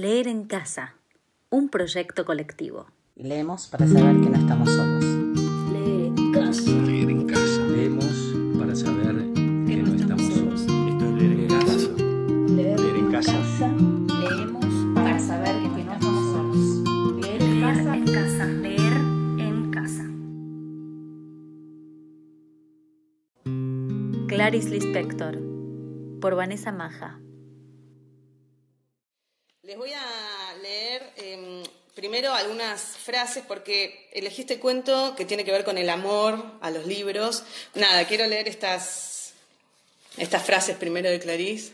Leer en casa, un proyecto colectivo. Leemos para saber que no estamos solos. Leer en casa. Leer en casa. Leemos para saber que no estamos solos. Esto es leer en casa. Leer en casa. Leemos para saber que no estamos solos. Leer en casa. en casa. Leer en casa. Clarice Lispector, por Vanessa Maja. Les voy a leer eh, primero algunas frases porque elegí este cuento que tiene que ver con el amor a los libros. Nada, quiero leer estas, estas frases primero de Clarice,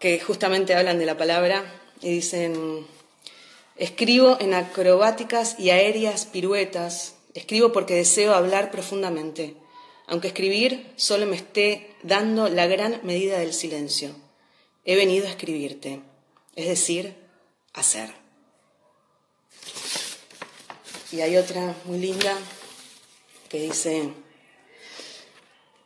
que justamente hablan de la palabra y dicen, escribo en acrobáticas y aéreas piruetas, escribo porque deseo hablar profundamente, aunque escribir solo me esté dando la gran medida del silencio. He venido a escribirte, es decir, a hacer. Y hay otra muy linda que dice,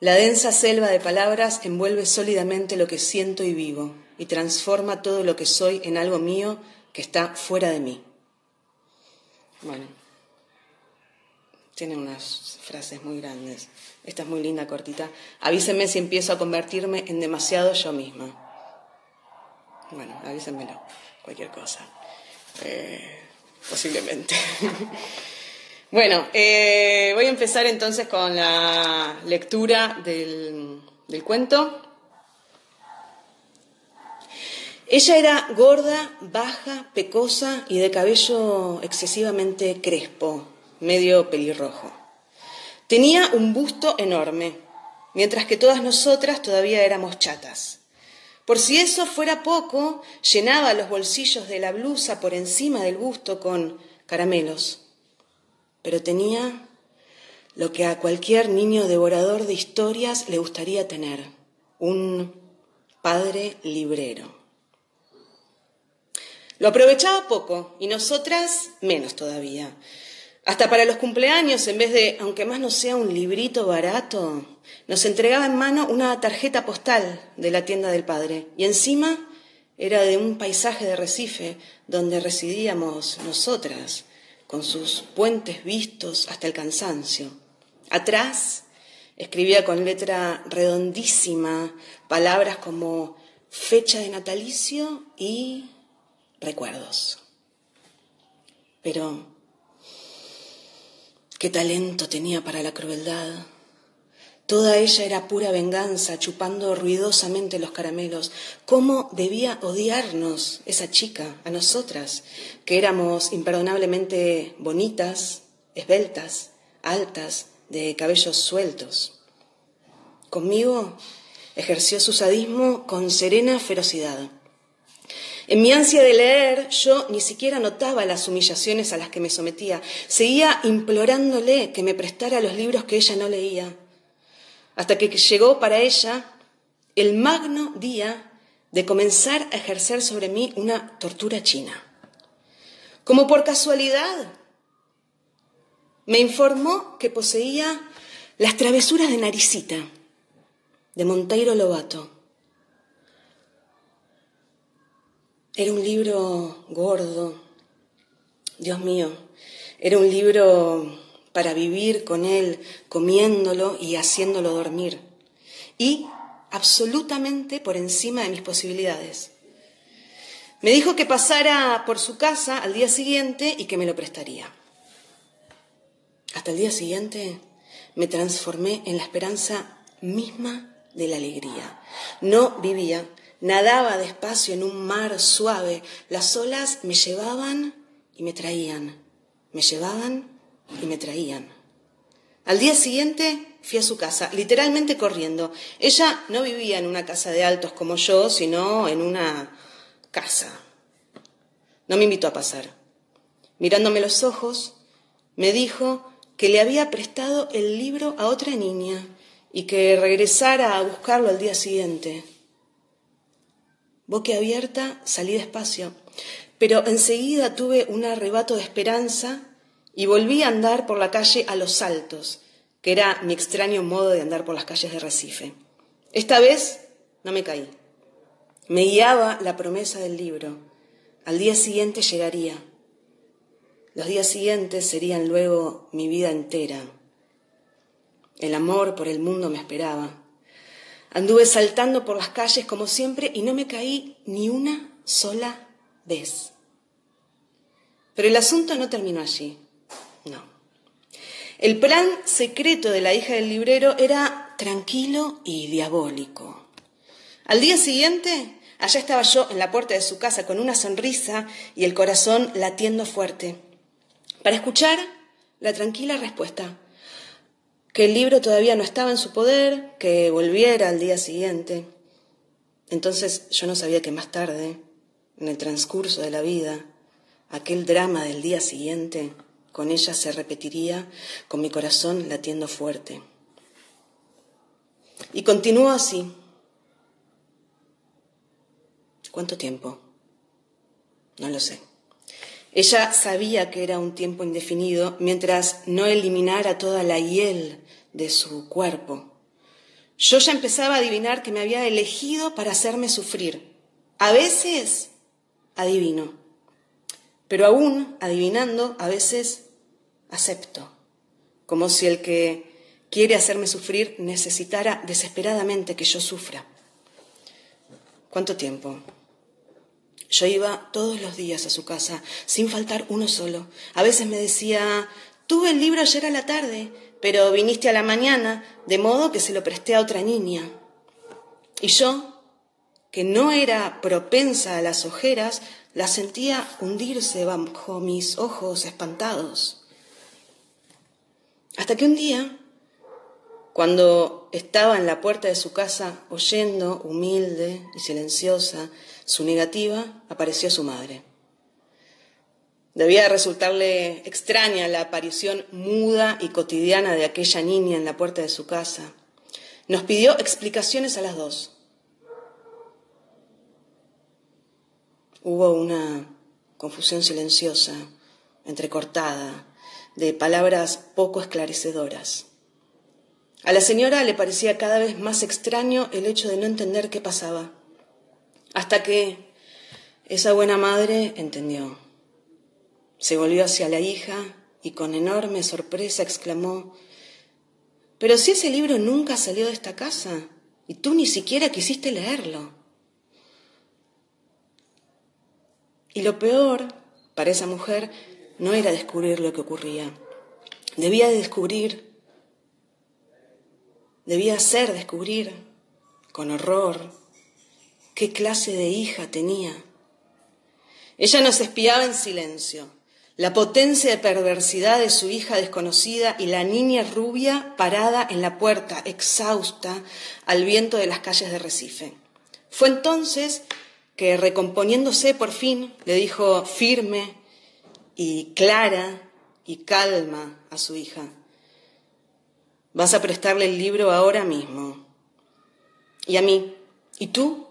la densa selva de palabras envuelve sólidamente lo que siento y vivo y transforma todo lo que soy en algo mío que está fuera de mí. Bueno, tiene unas frases muy grandes. Esta es muy linda, cortita. Avísenme si empiezo a convertirme en demasiado yo misma. Bueno, avísenmelo, cualquier cosa. Eh, posiblemente. bueno, eh, voy a empezar entonces con la lectura del, del cuento. Ella era gorda, baja, pecosa y de cabello excesivamente crespo, medio pelirrojo. Tenía un busto enorme, mientras que todas nosotras todavía éramos chatas. Por si eso fuera poco, llenaba los bolsillos de la blusa por encima del busto con caramelos. Pero tenía lo que a cualquier niño devorador de historias le gustaría tener, un padre librero. Lo aprovechaba poco y nosotras menos todavía. Hasta para los cumpleaños, en vez de, aunque más no sea un librito barato, nos entregaba en mano una tarjeta postal de la tienda del padre. Y encima era de un paisaje de Recife donde residíamos nosotras, con sus puentes vistos hasta el cansancio. Atrás escribía con letra redondísima palabras como fecha de natalicio y recuerdos. Pero Qué talento tenía para la crueldad. Toda ella era pura venganza, chupando ruidosamente los caramelos. ¿Cómo debía odiarnos esa chica, a nosotras, que éramos imperdonablemente bonitas, esbeltas, altas, de cabellos sueltos? Conmigo ejerció su sadismo con serena ferocidad. En mi ansia de leer, yo ni siquiera notaba las humillaciones a las que me sometía. Seguía implorándole que me prestara los libros que ella no leía. Hasta que llegó para ella el magno día de comenzar a ejercer sobre mí una tortura china. Como por casualidad, me informó que poseía las travesuras de Naricita, de Monteiro Lobato Era un libro gordo, Dios mío, era un libro para vivir con él, comiéndolo y haciéndolo dormir. Y absolutamente por encima de mis posibilidades. Me dijo que pasara por su casa al día siguiente y que me lo prestaría. Hasta el día siguiente me transformé en la esperanza misma de la alegría. No vivía, Nadaba despacio en un mar suave. Las olas me llevaban y me traían. Me llevaban y me traían. Al día siguiente fui a su casa, literalmente corriendo. Ella no vivía en una casa de altos como yo, sino en una casa. No me invitó a pasar. Mirándome los ojos, me dijo que le había prestado el libro a otra niña y que regresara a buscarlo al día siguiente. Boquiabierta salí despacio, pero enseguida tuve un arrebato de esperanza y volví a andar por la calle a los saltos, que era mi extraño modo de andar por las calles de Recife. Esta vez no me caí. Me guiaba la promesa del libro. Al día siguiente llegaría. Los días siguientes serían luego mi vida entera. El amor por el mundo me esperaba. Anduve saltando por las calles como siempre y no me caí ni una sola vez. Pero el asunto no terminó allí. No. El plan secreto de la hija del librero era tranquilo y diabólico. Al día siguiente, allá estaba yo en la puerta de su casa con una sonrisa y el corazón latiendo fuerte, para escuchar la tranquila respuesta que el libro todavía no estaba en su poder, que volviera al día siguiente. Entonces yo no sabía que más tarde, en el transcurso de la vida, aquel drama del día siguiente con ella se repetiría con mi corazón latiendo fuerte. Y continuó así. ¿Cuánto tiempo? No lo sé. Ella sabía que era un tiempo indefinido mientras no eliminara toda la hiel de su cuerpo. Yo ya empezaba a adivinar que me había elegido para hacerme sufrir. A veces adivino, pero aún adivinando, a veces acepto, como si el que quiere hacerme sufrir necesitara desesperadamente que yo sufra. ¿Cuánto tiempo? Yo iba todos los días a su casa, sin faltar uno solo. A veces me decía, tuve el libro ayer a la tarde, pero viniste a la mañana, de modo que se lo presté a otra niña. Y yo, que no era propensa a las ojeras, la sentía hundirse bajo mis ojos espantados. Hasta que un día, cuando estaba en la puerta de su casa, oyendo, humilde y silenciosa, su negativa, apareció su madre. Debía resultarle extraña la aparición muda y cotidiana de aquella niña en la puerta de su casa. Nos pidió explicaciones a las dos. Hubo una confusión silenciosa, entrecortada, de palabras poco esclarecedoras. A la señora le parecía cada vez más extraño el hecho de no entender qué pasaba. Hasta que esa buena madre entendió. Se volvió hacia la hija y con enorme sorpresa exclamó, Pero si ese libro nunca salió de esta casa y tú ni siquiera quisiste leerlo. Y lo peor para esa mujer no era descubrir lo que ocurría. Debía descubrir, debía ser descubrir con horror qué clase de hija tenía. Ella nos espiaba en silencio, la potencia de perversidad de su hija desconocida y la niña rubia parada en la puerta, exhausta, al viento de las calles de Recife. Fue entonces que, recomponiéndose por fin, le dijo firme y clara y calma a su hija, vas a prestarle el libro ahora mismo. Y a mí, ¿y tú?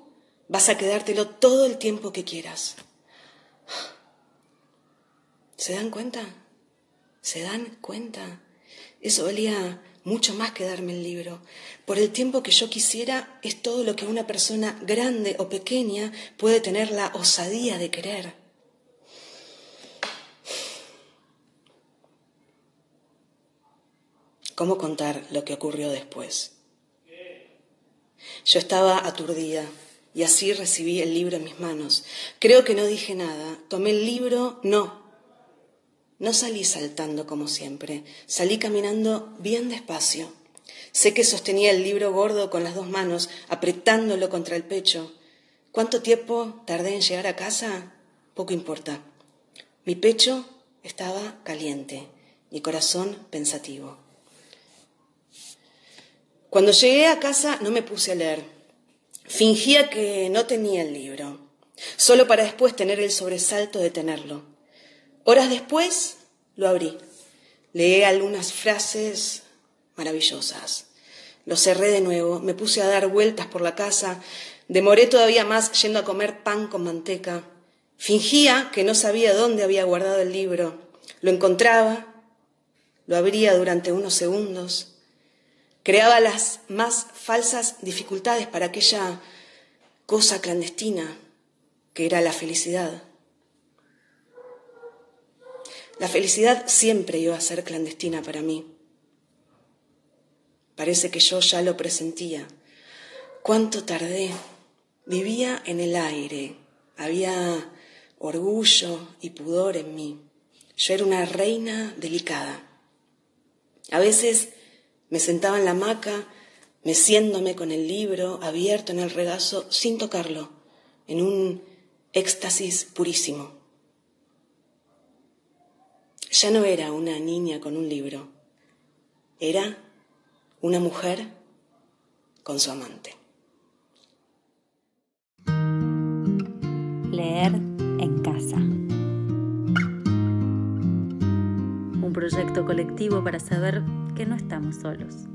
Vas a quedártelo todo el tiempo que quieras. ¿Se dan cuenta? ¿Se dan cuenta? Eso valía mucho más que darme el libro. Por el tiempo que yo quisiera es todo lo que una persona grande o pequeña puede tener la osadía de querer. ¿Cómo contar lo que ocurrió después? Yo estaba aturdida y así recibí el libro en mis manos. Creo que no dije nada. Tomé el libro, no. No salí saltando como siempre, salí caminando bien despacio. Sé que sostenía el libro gordo con las dos manos, apretándolo contra el pecho. ¿Cuánto tiempo tardé en llegar a casa? Poco importa. Mi pecho estaba caliente, mi corazón pensativo. Cuando llegué a casa no me puse a leer. Fingía que no tenía el libro, solo para después tener el sobresalto de tenerlo. Horas después lo abrí. Leí algunas frases maravillosas. Lo cerré de nuevo, me puse a dar vueltas por la casa, demoré todavía más yendo a comer pan con manteca. Fingía que no sabía dónde había guardado el libro. Lo encontraba, lo abría durante unos segundos, creaba las más falsas dificultades para aquella cosa clandestina que era la felicidad. La felicidad siempre iba a ser clandestina para mí. Parece que yo ya lo presentía. ¿Cuánto tardé? Vivía en el aire. Había orgullo y pudor en mí. Yo era una reina delicada. A veces me sentaba en la hamaca, meciéndome con el libro abierto en el regazo sin tocarlo, en un éxtasis purísimo. Ya no era una niña con un libro, era una mujer con su amante. Leer proyecto colectivo para saber que no estamos solos.